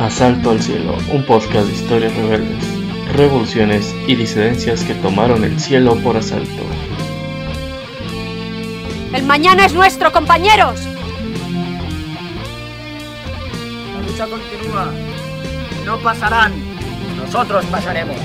Asalto al Cielo, un podcast de historias rebeldes, revoluciones y disidencias que tomaron el cielo por asalto. El mañana es nuestro, compañeros. La lucha continúa. No pasarán. Nosotros pasaremos.